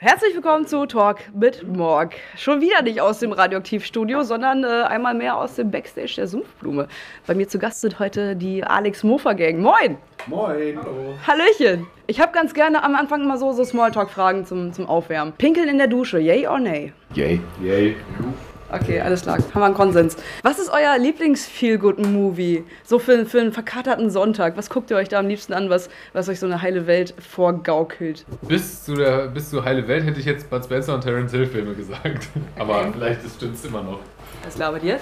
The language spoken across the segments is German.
Herzlich willkommen zu Talk mit Morg. Schon wieder nicht aus dem Radioaktivstudio, sondern äh, einmal mehr aus dem Backstage der Sumpfblume. Bei mir zu Gast sind heute die Alex Mofer Gang. Moin! Moin! Hallo! Hallöchen! Ich habe ganz gerne am Anfang immer so, so Smalltalk-Fragen zum, zum Aufwärmen. Pinkeln in der Dusche, yay or nay? Yay. Yay. Okay, alles klar. Haben wir einen Konsens. Was ist euer Lieblings-Feel-Good-Movie? So für, für einen verkaterten Sonntag. Was guckt ihr euch da am liebsten an, was, was euch so eine heile Welt vorgaukelt? Bis zu, der, bis zu heile Welt hätte ich jetzt Bud Spencer und Terence Hill Filme gesagt. Aber Okay. vielleicht stimmt es immer noch. Was labert ihr?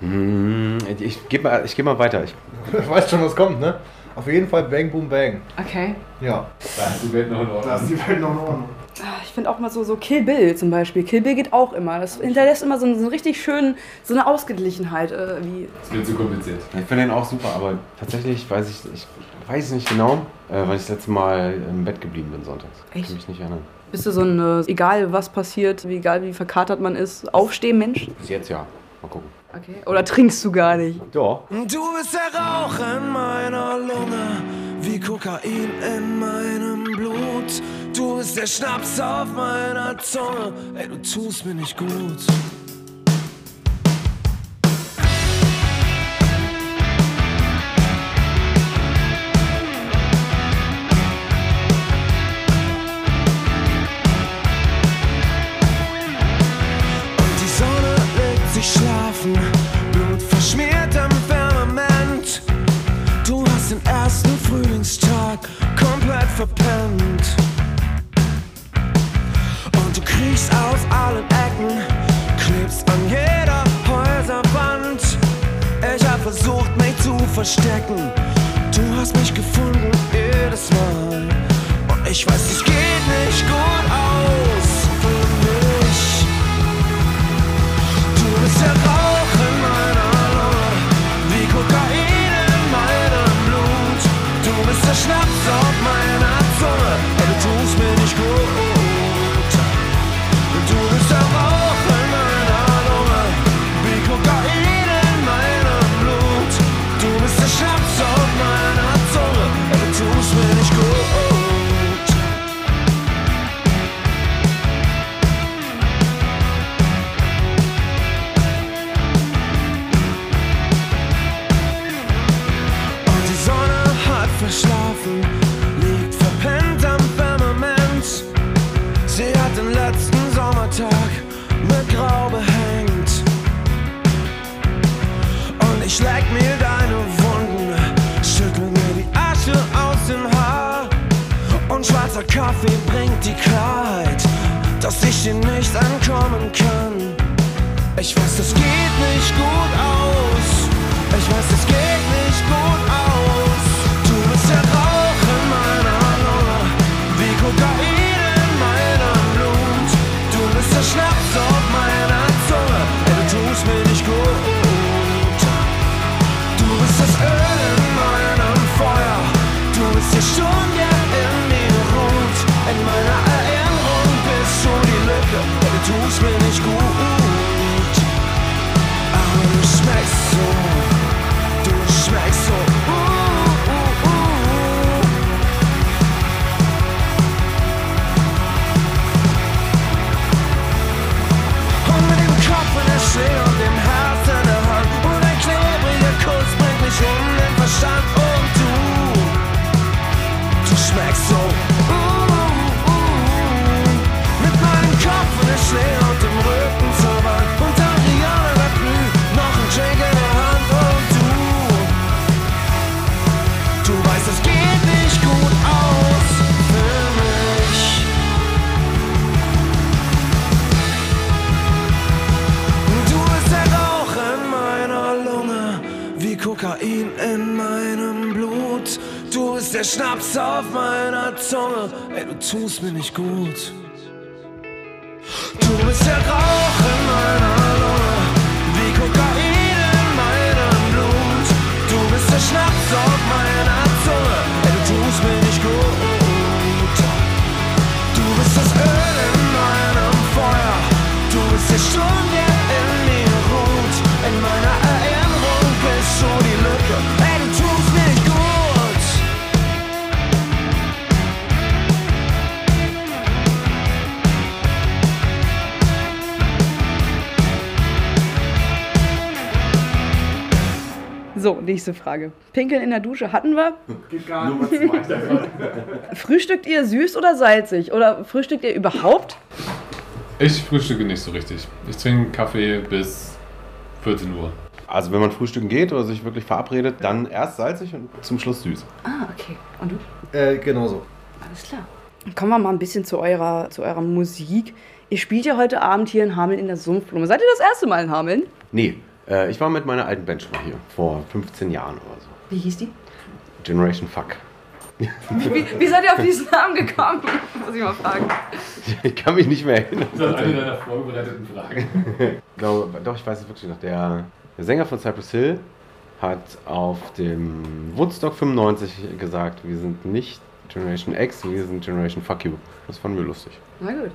Hm, Ich gebe mal, ich geh mal weiter. Ich, Ich weiß schon, was kommt, ne? Auf jeden Fall Bang Boom Bang. Okay. Ja. Da ist die Welt noch in Ordnung. Da ist die Welt noch in Ordnung. Ah, Ich finde auch mal so, so Kill Bill zum Beispiel. Kill Bill geht auch immer. Das hinterlässt immer so einen, so einen richtig schönen, so eine Ausgeglichenheit. Äh, wie Das wird zu kompliziert. ich finde den auch super, aber tatsächlich weiß ich, ich weiß es nicht genau, äh, weil ich das letzte Mal im Bett geblieben bin sonntags. Ich Echt? kann mich nicht erinnern. bist du so ein, äh, egal was passiert, wie egal wie verkatert man ist, Aufstehmensch? Bis jetzt ja. Mal gucken. Okay. Oder trinkst du gar nicht? Ja. Du bist der Rauch in meiner Lunge, wie Kokain in meinem Blut. Du bist der Schnaps auf meiner Zunge, ey, du tust mir nicht gut. Schwarzer Kaffee bringt die Klarheit, dass ich dir nicht entkommen kann. Ich weiß, das geht nicht gut aus. Ich weiß, es geht nicht gut aus. Der Schnaps auf meiner Zunge, ey, du tust mir nicht gut. So, nächste Frage. Pinkeln in der Dusche hatten wir. Nummer zwei. Frühstückt ihr süß oder salzig? Oder frühstückt ihr überhaupt? Ich frühstücke nicht so richtig. Ich trinke Kaffee bis 14 Uhr. Also wenn man frühstücken geht oder sich wirklich verabredet, dann erst salzig und zum Schluss süß. Ah, okay. Und du? Äh, genauso. Alles klar. Kommen wir mal ein bisschen zu eurer, zu eurer Musik. Ihr spielt ja heute Abend hier in Hameln in der Sumpfblume. Seid ihr das erste Mal in Hameln? Nee, äh, ich war mit meiner alten Band schon mal hier, vor 15 Jahren oder so. Wie hieß die? Generation Fuck. Wie, wie seid ihr auf diesen Namen gekommen? Muss ich mal fragen. Ich kann mich nicht mehr erinnern. Das ist eine deiner vorbereiteten Fragen. Ich glaube, doch, ich weiß es wirklich noch. Der, der Sänger von Cypress Hill hat auf dem Woodstock 95 gesagt, wir sind nicht Generation X, wir sind Generation Fuck You. Das fanden wir lustig. Na gut.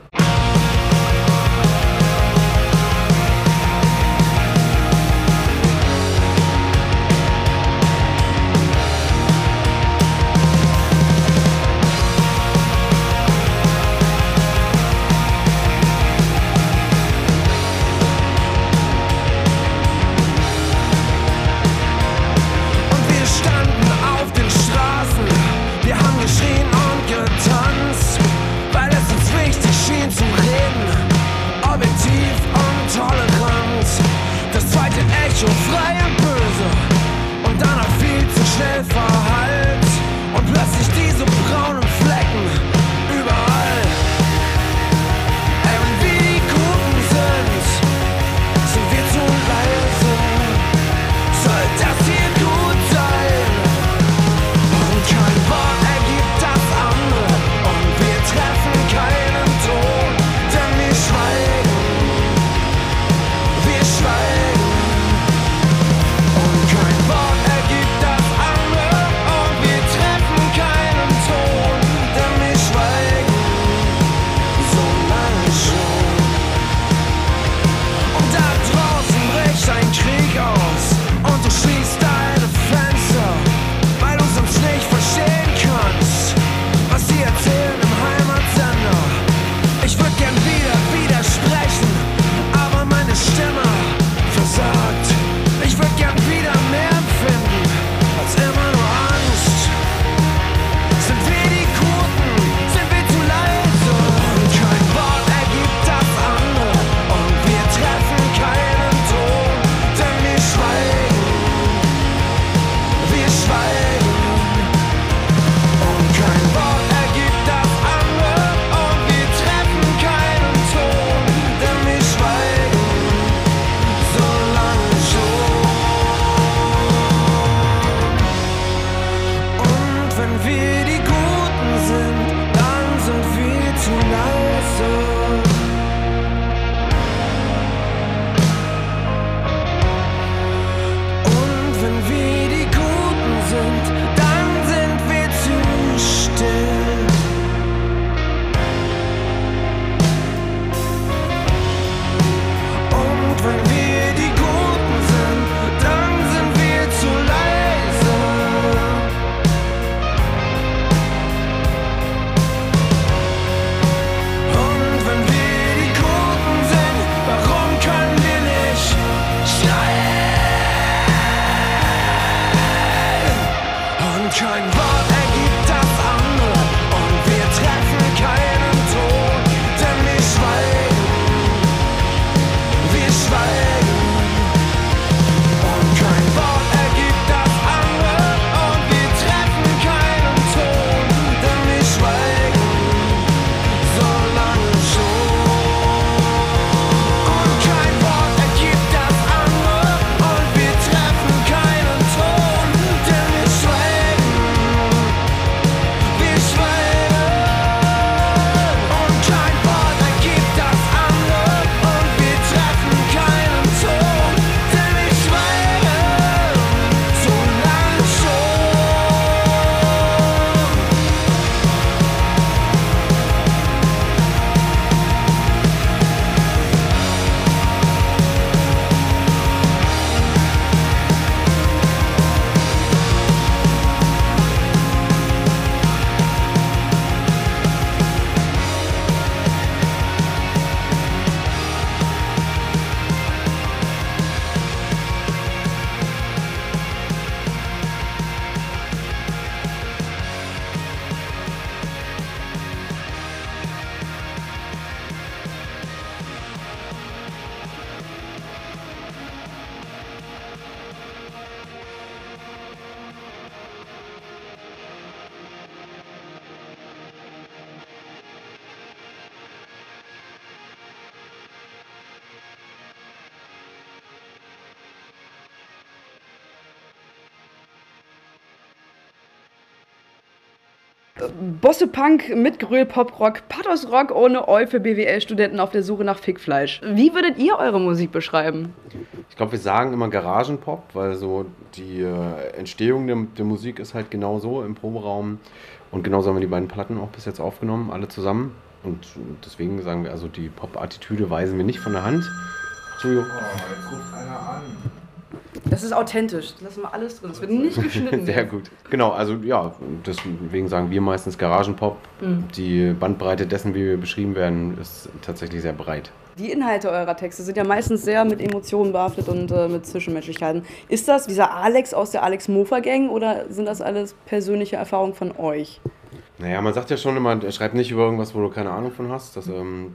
Bosse Punk mit Gröl Poprock, Pathos Rock ohne Eu für BWL-Studenten auf der Suche nach Fickfleisch. Wie würdet ihr eure Musik beschreiben? Ich glaube, wir sagen immer Garagenpop, weil so die äh, Entstehung der, der Musik ist halt genau so im Proberaum. Und genauso haben wir die beiden Platten auch bis jetzt aufgenommen, alle zusammen. Und deswegen sagen wir, also die Pop-Attitüde weisen wir nicht von der Hand. Entschuldigung. Oh, jetzt ruft einer an. Das ist authentisch. Das lassen wir alles drin. Es wird nicht geschnitten. Sehr gut. Genau, also ja, deswegen sagen wir meistens Garagenpop. Mhm. Die Bandbreite dessen, wie wir beschrieben werden, ist tatsächlich sehr breit. Die Inhalte eurer Texte sind ja meistens sehr mit Emotionen behaftet und äh, mit Zwischenmenschlichkeiten. Ist das dieser Alex aus der Alex Mofa Gang oder sind das alles persönliche Erfahrungen von euch? Naja, man sagt ja schon immer, schreib nicht über irgendwas, wo du keine Ahnung von hast. Das ähm,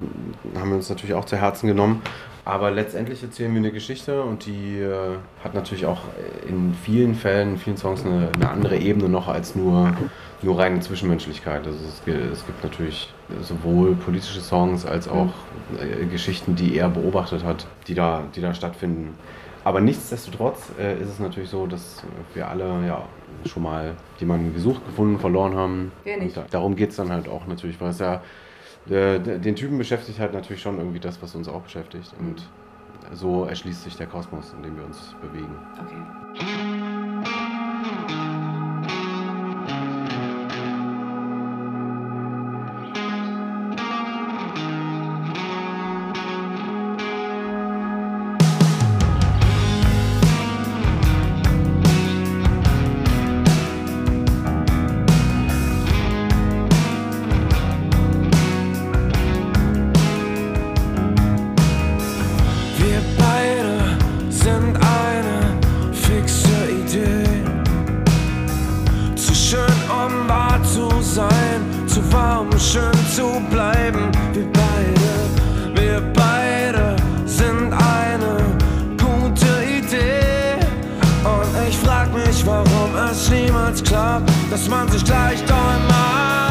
haben wir uns natürlich auch zu Herzen genommen. Aber letztendlich erzählen wir eine Geschichte und die äh, hat natürlich auch in vielen Fällen, in vielen Songs eine, eine andere Ebene noch als nur, nur reine Zwischenmenschlichkeit. Also es, gibt- es gibt natürlich sowohl politische Songs als auch äh, Geschichten, die er beobachtet hat, die da, die da stattfinden. Aber nichtsdestotrotz äh, ist es natürlich so, dass wir alle ja schon mal jemanden gesucht, gefunden, verloren haben. Wer nicht? Und da, darum geht es dann halt auch natürlich, weil es ja äh, den Typen beschäftigt halt natürlich schon irgendwie das, was uns auch beschäftigt. Und so erschließt sich der Kosmos, in dem wir uns bewegen. Okay. Bleiben. Wir beide, wir beide sind eine gute Idee. Und ich frag mich, warum es niemals klappt, dass man sich gleich doll mag.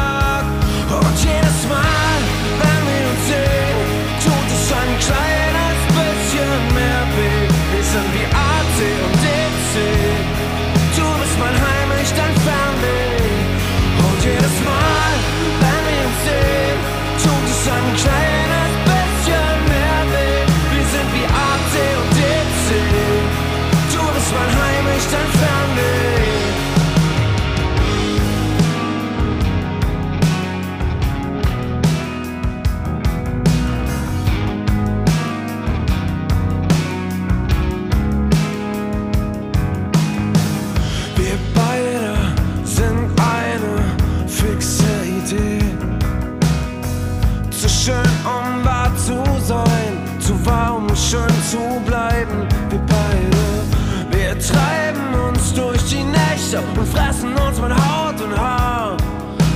Nächte und fressen uns mit Haut und Haar.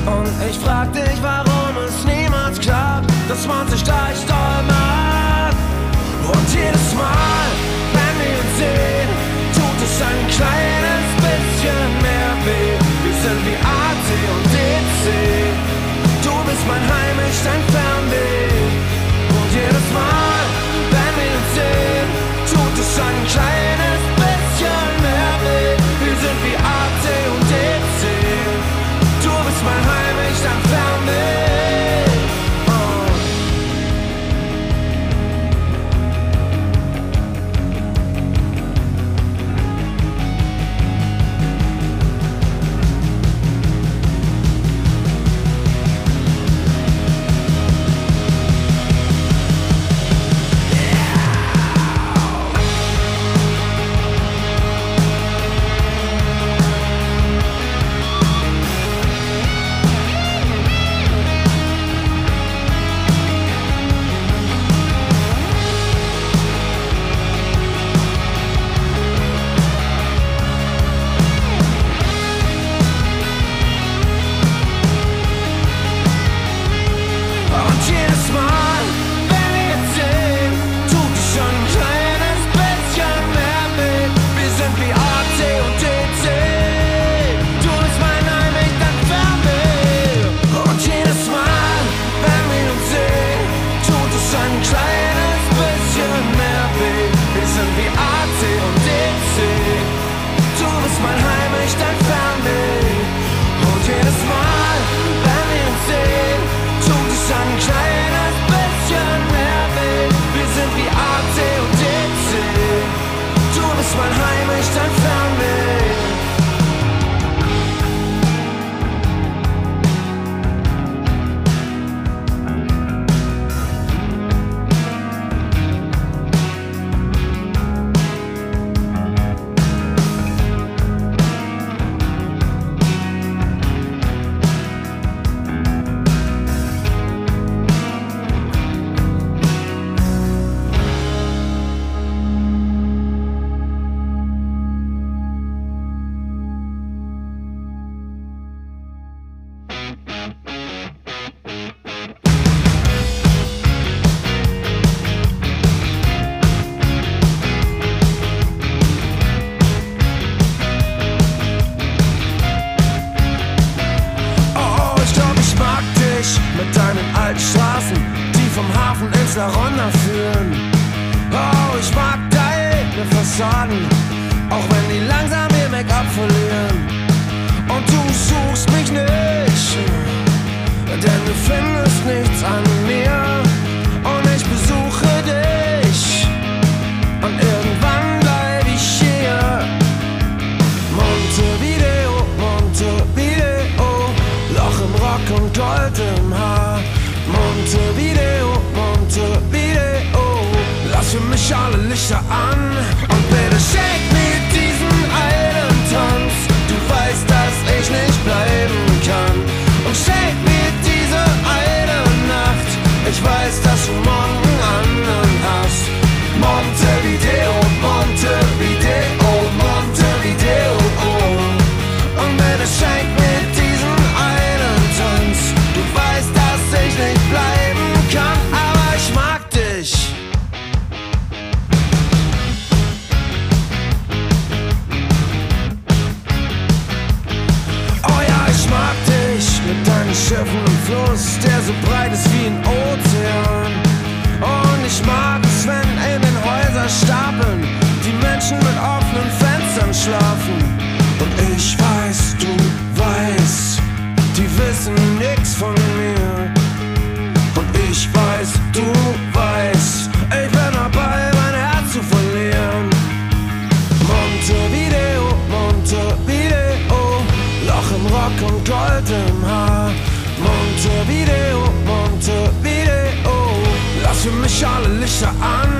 Und ich frag dich, warum es niemals klappt, dass man sich gleich doll mag. Und jedes Mal, wenn wir uns sehen, tut es ein kleines bisschen mehr weh. Wir sind wie AT und DC. Du bist mein Heim, Rock und Gold im Haar. Montevideo, Montevideo, lass für mich alle Lichter an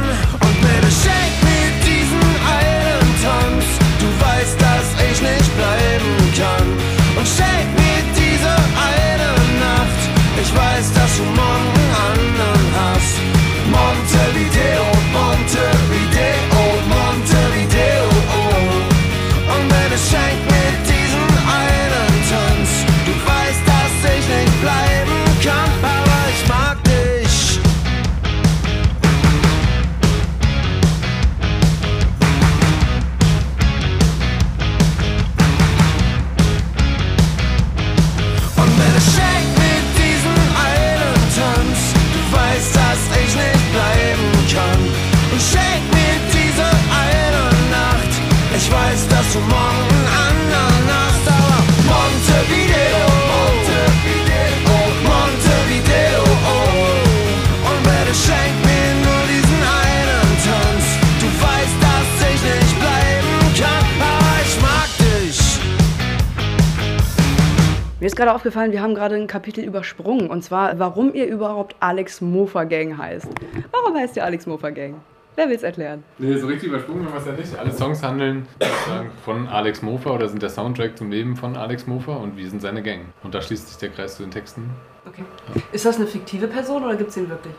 gerade aufgefallen, wir haben gerade ein Kapitel übersprungen. Und zwar, warum ihr überhaupt Alex Mofa Gang heißt. Warum heißt ihr Alex Mofa Gang? Wer will's erklären? Nee, so richtig übersprungen haben wir es ja nicht. Alle Songs handeln von Alex Mofa oder sind der Soundtrack zum Leben von Alex Mofa und wir sind seine Gang. Und da schließt sich der Kreis zu den Texten. Okay. Ist das eine fiktive Person oder gibt's den wirklich?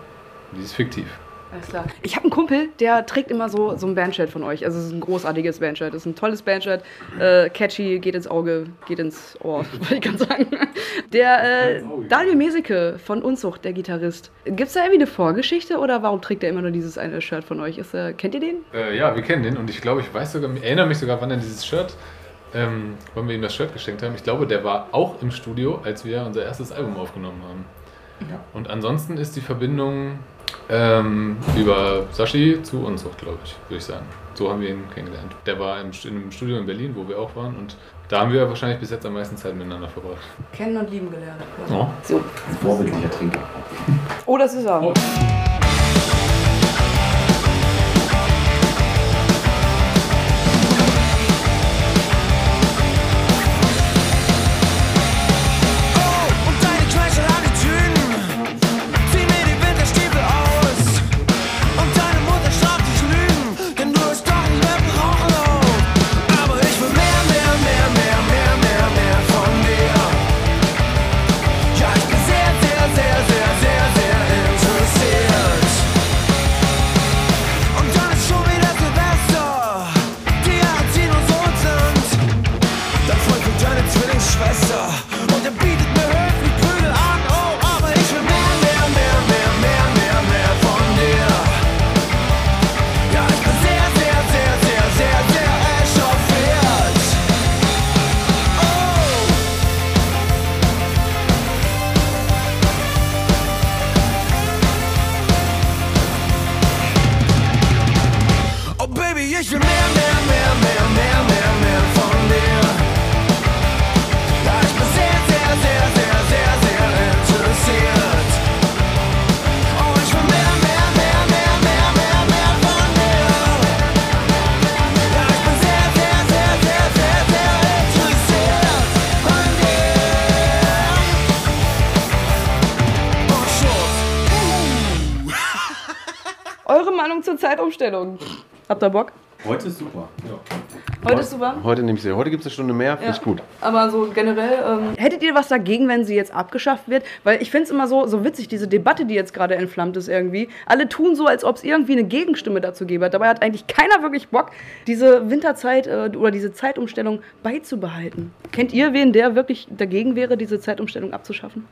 Die ist fiktiv. Alles klar. Ich habe einen Kumpel, der trägt immer so, so ein Bandshirt von euch. Also es ist ein großartiges Bandshirt. Es ist ein tolles Bandshirt. Äh, catchy, geht ins Auge, geht ins Ohr, wollte ich gerade sagen. Der äh. Daniel Meseke von Unzucht, der Gitarrist. Gibt's da irgendwie eine Vorgeschichte oder warum trägt er immer nur dieses eine Shirt von euch? Ist, äh, kennt ihr den? Äh, ja, wir kennen den und ich glaube, ich weiß sogar, ich erinnere mich sogar, wann er dieses Shirt, ähm, wann wir ihm das Shirt geschenkt haben. Ich glaube, der war auch im Studio, als wir unser erstes Album aufgenommen haben. Und ansonsten ist die Verbindung ähm, über Sashi zu Unzucht, glaube ich, würde ich sagen. So haben wir ihn kennengelernt. Der war im, St- im Studio in Berlin, wo wir auch waren und da haben wir wahrscheinlich bis jetzt am meisten Zeit miteinander verbracht. Kennen und lieben gelernt. Ja. So. Vorbildlicher Trinker. Oh, das ist er. Oh. Zur Zeitumstellung? Habt ihr Bock? Heute ist super. Heute ist super. Heute nehme ich sie. Heute gibt es eine Stunde mehr, finde ich gut. Aber so generell, ähm, hättet ihr was dagegen, wenn sie jetzt abgeschafft wird? Weil ich finde es immer so, so witzig, diese Debatte, die jetzt gerade entflammt ist irgendwie. Alle tun so, als ob es irgendwie eine Gegenstimme dazu gäbe. Dabei hat eigentlich keiner wirklich Bock, diese Winterzeit äh, oder diese Zeitumstellung beizubehalten. Kennt ihr wen, der wirklich dagegen wäre, diese Zeitumstellung abzuschaffen?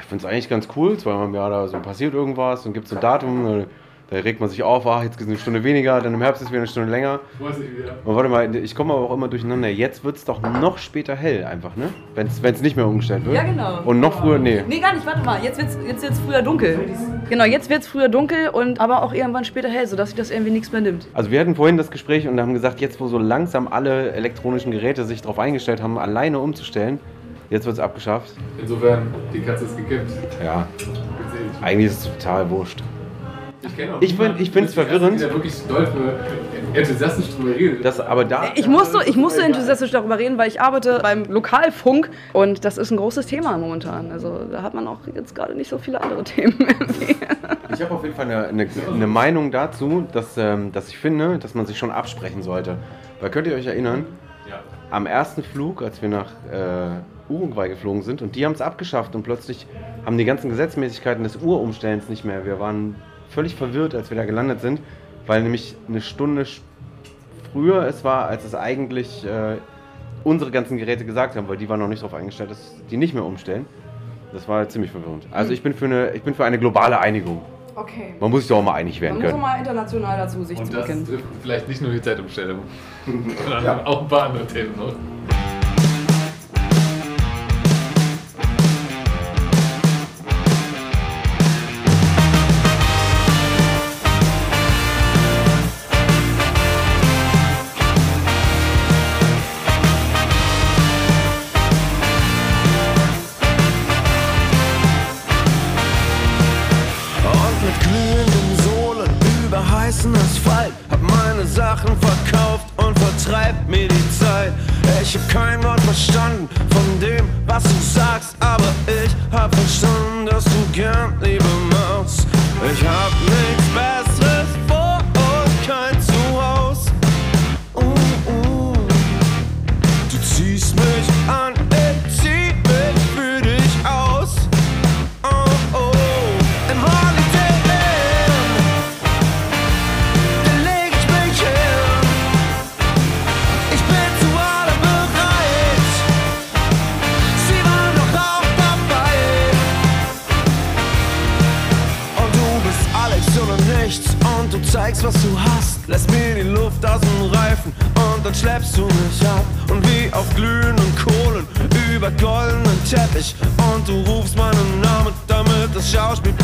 Ich finde es eigentlich ganz cool. Zweimal im Jahr da so passiert irgendwas und gibt es ein Datum. Da regt man sich auf, ach, jetzt ist eine Stunde weniger, dann im Herbst ist wieder eine Stunde länger. Weiß ich wieder. Und warte mal, ich komme aber auch immer durcheinander. Jetzt wird es doch noch später hell einfach, ne? Wenn es nicht mehr umgestellt wird. Ja, genau. Und noch früher, nee. Nee, gar nicht, warte mal. Jetzt wird's, jetzt wird's früher dunkel. Genau, jetzt wird's früher dunkel und aber auch irgendwann später hell, sodass sich das irgendwie nichts mehr nimmt. Also wir hatten vorhin das Gespräch und haben gesagt, jetzt wo so langsam alle elektronischen Geräte sich darauf eingestellt haben, alleine umzustellen, jetzt wird es abgeschafft. Insofern, die Katze ist gekippt. Ja, eigentlich ist es total wurscht. Ich, kenn auch Ich ich find's der verwirrend. Der wirklich doll für enthusiastisch drüber redet. Das, aber da, Ich musste, ich musste enthusiastisch darüber reden, weil ich arbeite beim Lokalfunk und das ist ein großes Thema momentan. Also da hat man auch jetzt gerade nicht so viele andere Themen. irgendwie. ich habe auf jeden Fall eine, eine, eine Meinung dazu, dass, ähm, dass ich finde, dass man sich schon absprechen sollte. Weil könnt ihr euch erinnern, ja. am ersten Flug, als wir nach äh, Uruguay geflogen sind und die haben es abgeschafft und plötzlich haben die ganzen Gesetzmäßigkeiten des Uhrumstellens nicht mehr. Wir waren völlig verwirrt, als wir da gelandet sind, weil nämlich eine Stunde früher es war, als es eigentlich äh, unsere ganzen Geräte gesagt haben, weil die waren noch nicht darauf eingestellt, dass die nicht mehr umstellen. Das war ziemlich verwirrend. Also ich bin für eine, ich bin für eine globale Einigung. Okay. Man muss sich doch auch mal einig werden Man muss auch können. mal international dazu sich Und zu das bekennen. trifft vielleicht nicht nur die Zeitumstellung, sondern auch ein paar andere Themen noch. Damit das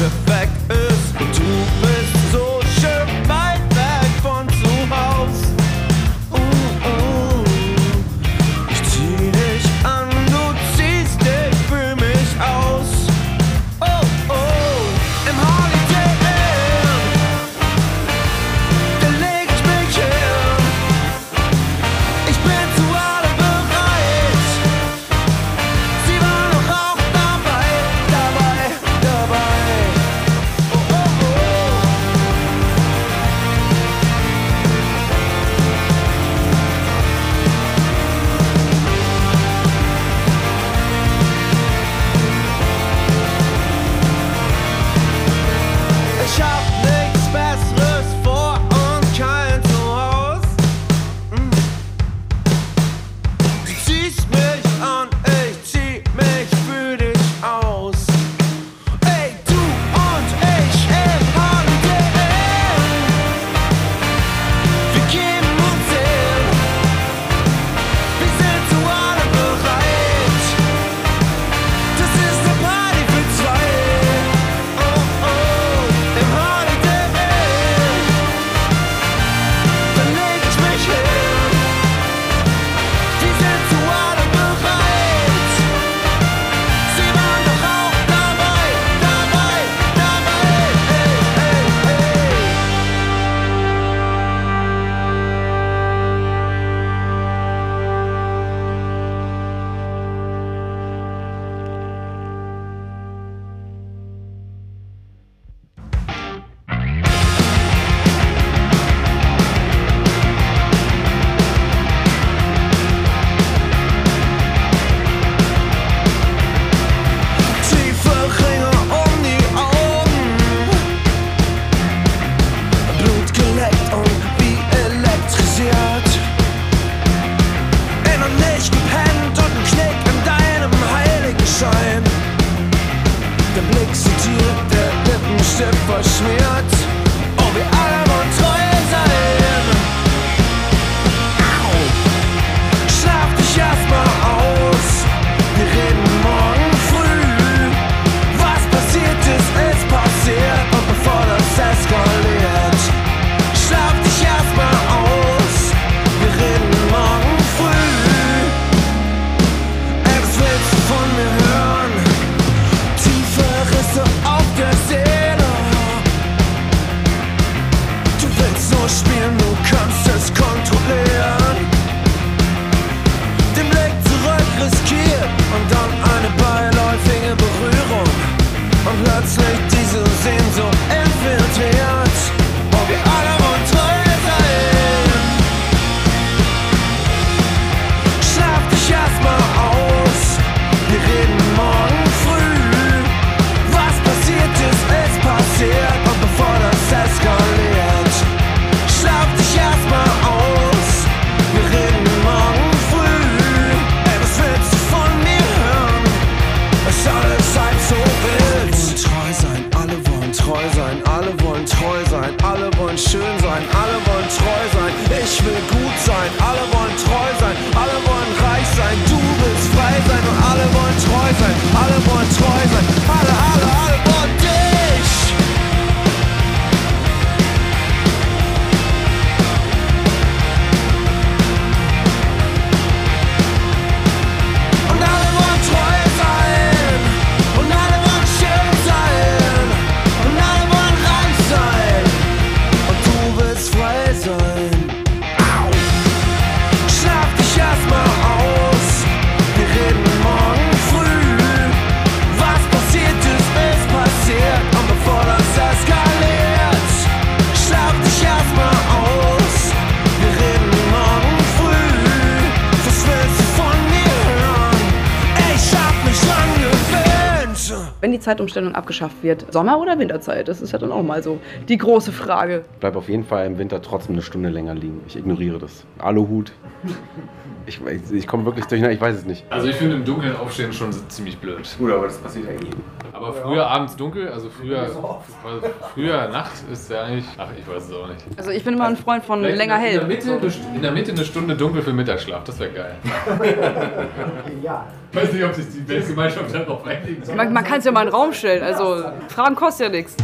Wenn die Zeitumstellung abgeschafft wird, Sommer- oder Winterzeit? Das ist ja dann auch mal so die große Frage. Bleib auf jeden Fall im Winter trotzdem eine Stunde länger liegen. Ich ignoriere das. Aluhut. Ich, ich, ich komme wirklich durcheinander, ne, ich weiß es nicht. Also ich finde im Dunkeln aufstehen schon ziemlich blöd. Gut, aber das passiert eigentlich. Eh aber früher ja. abends dunkel, also früher, also früher Nacht ist ja eigentlich. Ach, ich weiß es auch nicht. Also ich bin immer ein also Freund von Vielleicht länger in hell. In der, Mitte, eine Stunde dunkel für Mittagsschlaf, das wäre geil. ja. Ich weiß nicht, ob sich die Weltgemeinschaft darauf einigen kann. Man, man kann es ja mal in den Raum stellen, also Fragen kostet ja nichts.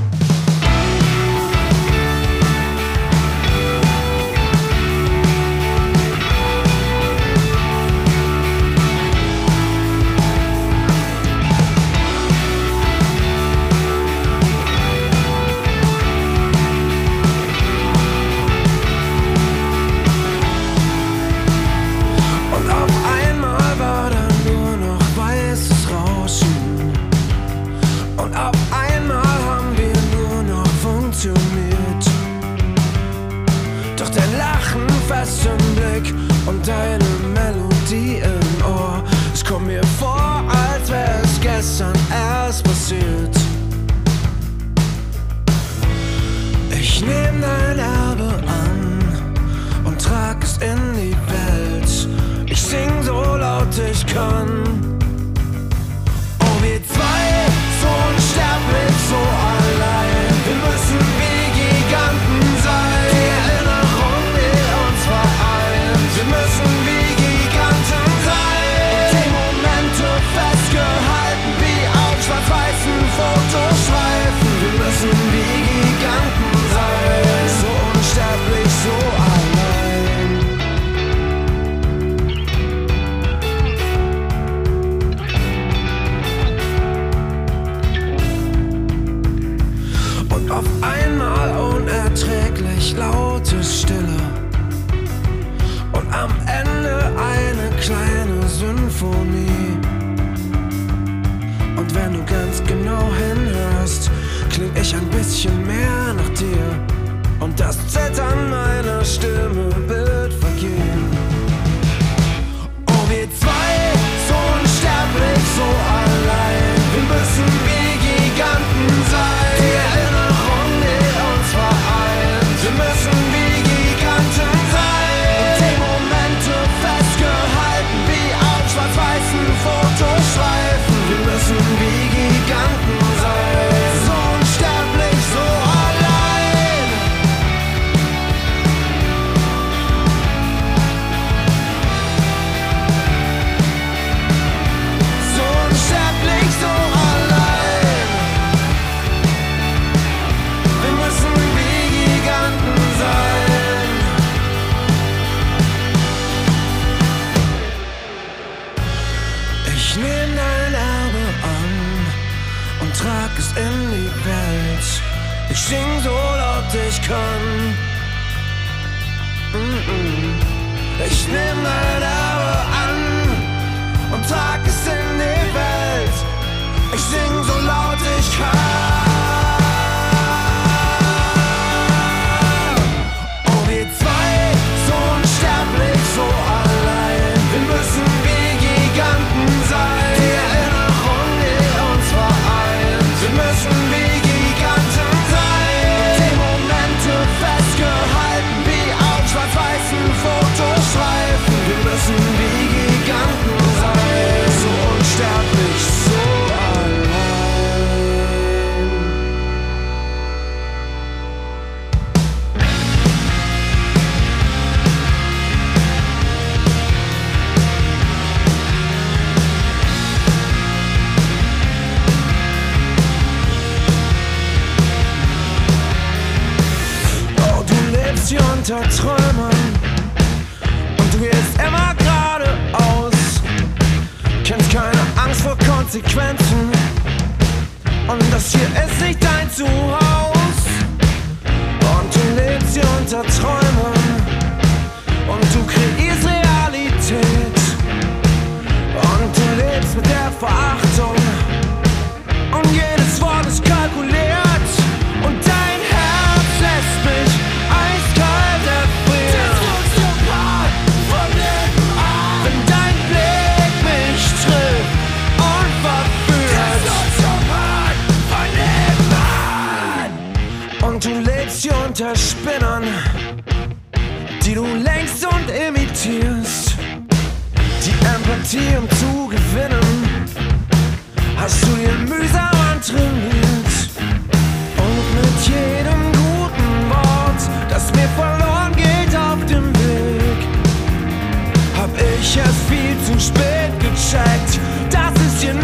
zu spät gecheckt, dass es hier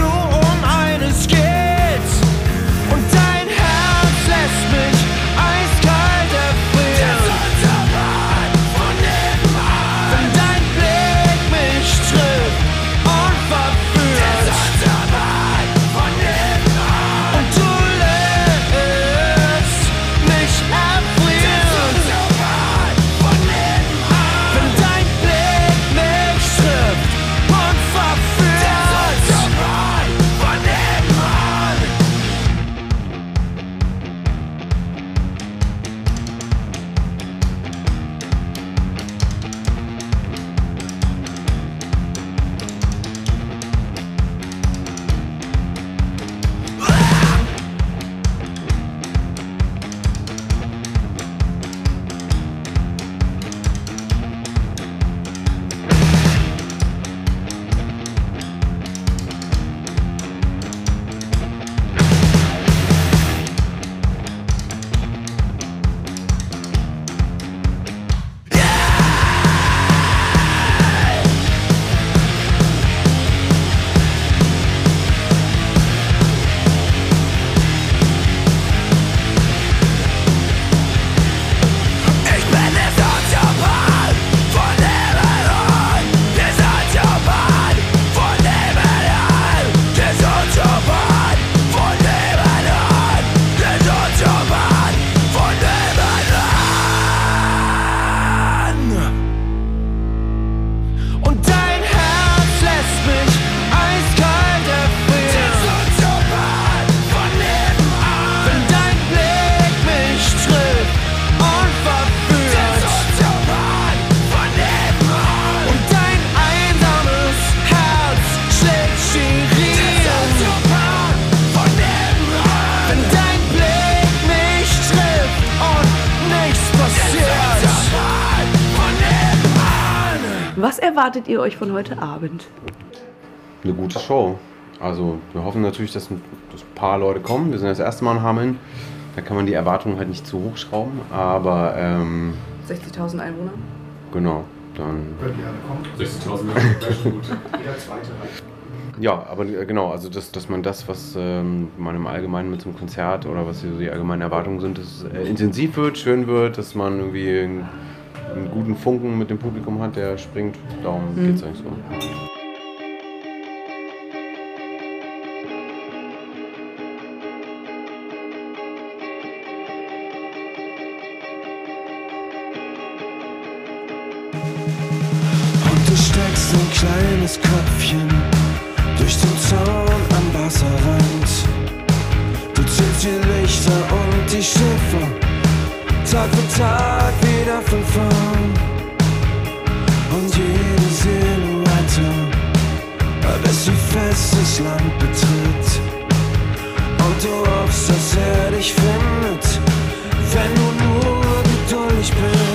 erwartet ihr euch von heute Abend? Eine gute Show. Also wir hoffen natürlich, dass ein, dass ein paar Leute kommen. Wir sind das erste Mal in Hameln. Da kann man die Erwartungen halt nicht zu hoch schrauben, aber... Ähm, 60.000 Einwohner? Genau, dann... 60.000 Einwohner, das ist gut. Jeder zweite. Halt. Ja, aber äh, genau, also dass, dass man das, was ähm, man im Allgemeinen mit so einem Konzert oder was so die allgemeinen Erwartungen sind, dass es äh, intensiv wird, schön wird, dass man irgendwie einen guten Funken mit dem Publikum hat, der springt, darum mhm. geht es eigentlich so. Und du steckst ein kleines Köpfchen durch den Zaun am Wasserrand. Du zählst die Lichter und die Schiffe, Tag für Tag. Wie wieder von vorn. Und jede Silhouette, bis sie festes Land betritt. Und du hoffst, dass er dich findet, wenn du nur geduldig bist.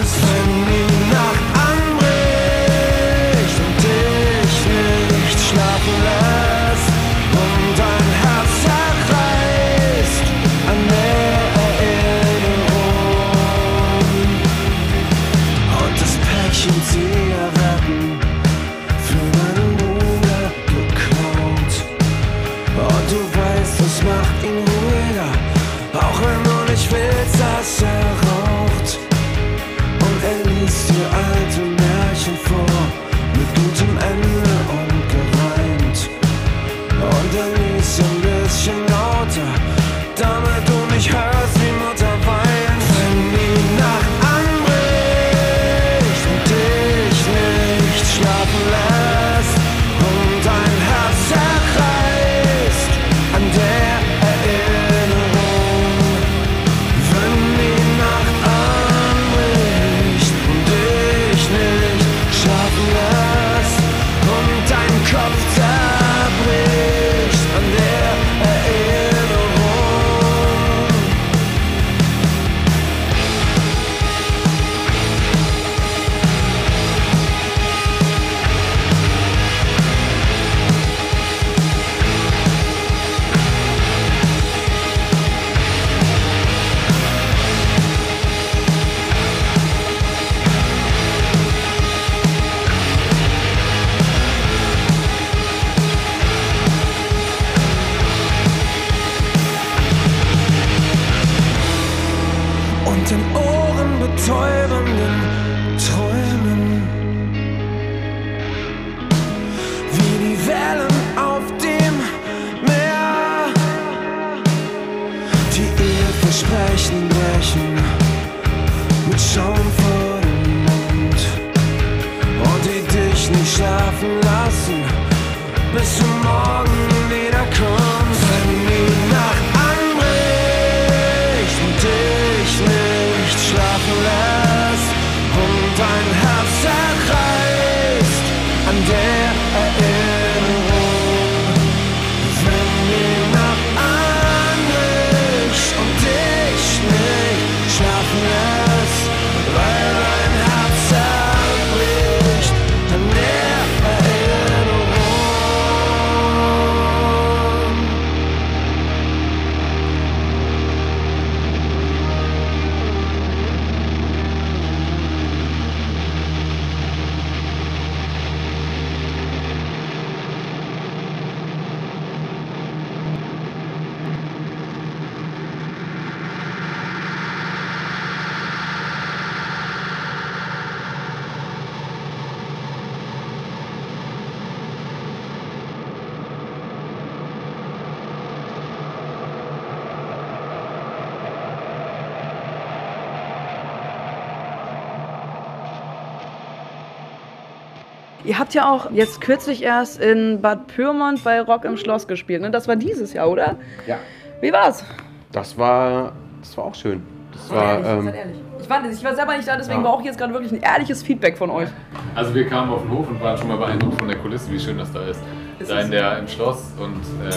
Habt ja auch jetzt kürzlich erst in Bad Pyrmont bei Rock im Schloss gespielt, ne? Das war dieses Jahr, oder? Ja. Wie war's? Das war, das war auch schön. Das war, ehrlich, ähm, ehrlich. Ich war, ich war selber nicht da, deswegen Ja. brauche ich jetzt gerade wirklich ein ehrliches Feedback von euch. Also wir kamen auf den Hof und waren schon mal beeindruckt von der Kulisse, wie schön das da ist. Ist da in der, im Schloss und äh,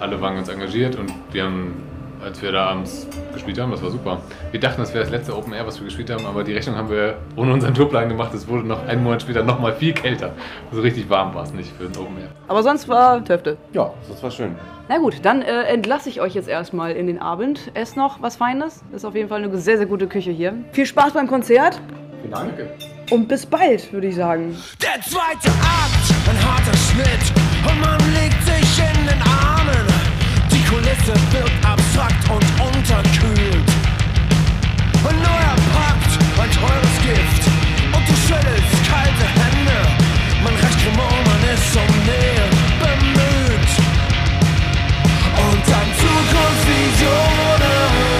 alle waren ganz engagiert und wir haben, als wir da abends gespielt haben, das war super. Wir dachten, das wäre das letzte Open Air, was wir gespielt haben, aber die Rechnung haben wir ohne unseren Tourplan gemacht. Es wurde noch einen Monat später noch mal viel kälter. So richtig warm war es nicht für ein Open Air. Aber sonst war Töfte. ja, das war schön. Na gut, dann äh, entlasse ich euch jetzt erstmal in den Abend. Esst noch was Feines. Ist auf jeden Fall eine sehr, sehr gute Küche hier. Viel Spaß beim Konzert Vielen Dank. und bis bald, würde ich sagen. Der zweite Akt, ein harter Schnitt und man legt sich in den Armen. Kulisse wirkt abstrakt und unterkühlt. Ein neuer Pakt, ein teures Gift und du schüttelst kalte Hände. Man reicht Humor, man ist um Nähe bemüht. Und dann Zukunftsvisionen.